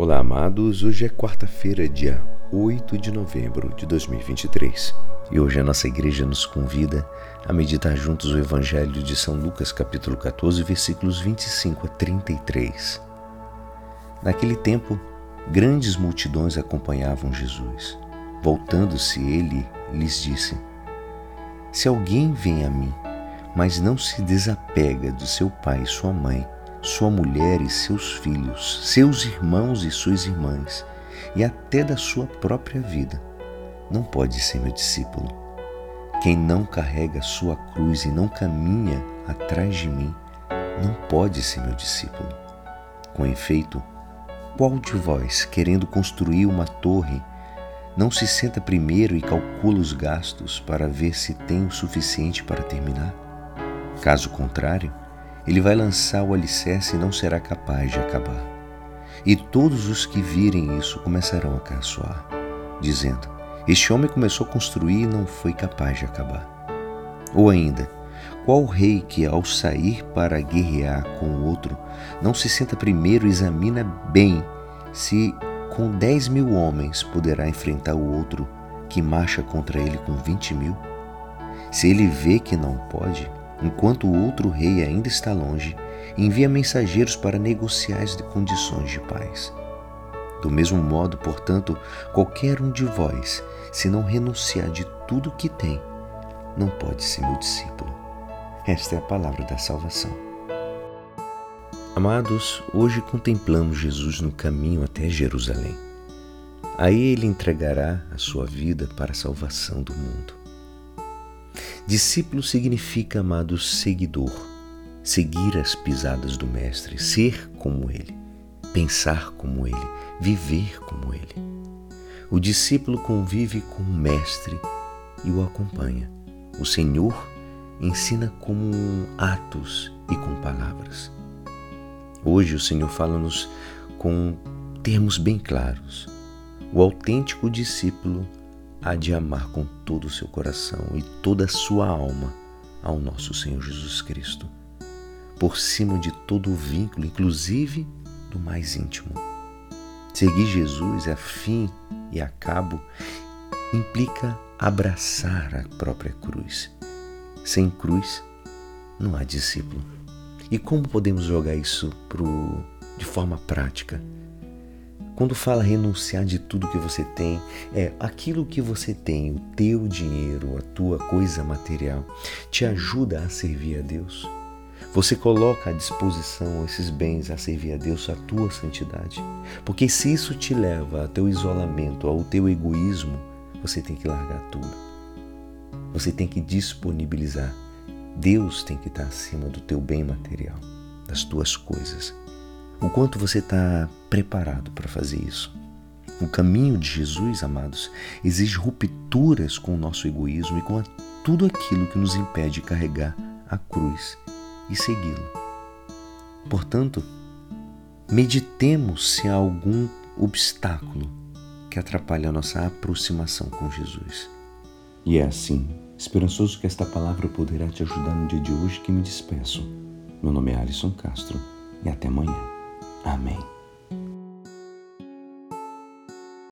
Olá, amados. Hoje é quarta-feira, dia 8 de novembro de 2023. E hoje a nossa igreja nos convida a meditar juntos o Evangelho de São Lucas, capítulo 14, versículos 25 a 33. Naquele tempo, grandes multidões acompanhavam Jesus. Voltando-se ele, lhes disse: Se alguém vem a mim, mas não se desapega de seu pai e sua mãe, sua mulher e seus filhos, seus irmãos e suas irmãs, e até da sua própria vida, não pode ser meu discípulo. Quem não carrega sua cruz e não caminha atrás de mim, não pode ser meu discípulo. Com efeito, qual de vós, querendo construir uma torre, não se senta primeiro e calcula os gastos para ver se tem o suficiente para terminar? Caso contrário, ele vai lançar o alicerce e não será capaz de acabar. E todos os que virem isso começarão a caçoar, dizendo: Este homem começou a construir e não foi capaz de acabar. Ou ainda, qual rei que, ao sair para guerrear com o outro, não se senta primeiro e examina bem se com dez mil homens poderá enfrentar o outro que marcha contra ele com vinte mil? Se ele vê que não pode, enquanto o outro rei ainda está longe, envia mensageiros para negociar as condições de paz. Do mesmo modo, portanto, qualquer um de vós, se não renunciar de tudo que tem, não pode ser meu discípulo. Esta é a palavra da salvação. Amados, hoje contemplamos Jesus no caminho até Jerusalém. Aí ele entregará a sua vida para a salvação do mundo. Discípulo significa, amado seguidor, seguir as pisadas do Mestre, ser como ele, pensar como ele, viver como ele. O discípulo convive com o Mestre e o acompanha. O Senhor ensina com atos e com palavras. Hoje o Senhor fala-nos com termos bem claros. O autêntico discípulo há de amar com todo o seu coração e toda a sua alma ao nosso Senhor Jesus Cristo, por cima de todo o vínculo, inclusive do mais íntimo. Seguir Jesus a fim e a cabo implica abraçar a própria cruz. Sem cruz, não há discípulo. E como podemos jogar isso pro, de forma prática? Quando fala renunciar de tudo que você tem, é aquilo que você tem, o teu dinheiro, a tua coisa material, te ajuda a servir a Deus. Você coloca à disposição esses bens a servir a Deus, a tua santidade. Porque se isso te leva ao teu isolamento, ao teu egoísmo, você tem que largar tudo. Você tem que disponibilizar. Deus tem que estar acima do teu bem material, das tuas coisas. O quanto você está preparado para fazer isso? O caminho de Jesus, amados, exige rupturas com o nosso egoísmo e com tudo aquilo que nos impede de carregar a cruz e segui-lo. Portanto, meditemos se há algum obstáculo que atrapalhe a nossa aproximação com Jesus. E é assim, esperançoso que esta palavra poderá te ajudar no dia de hoje que me despeço. Meu nome é Alisson Castro e até amanhã. Amém.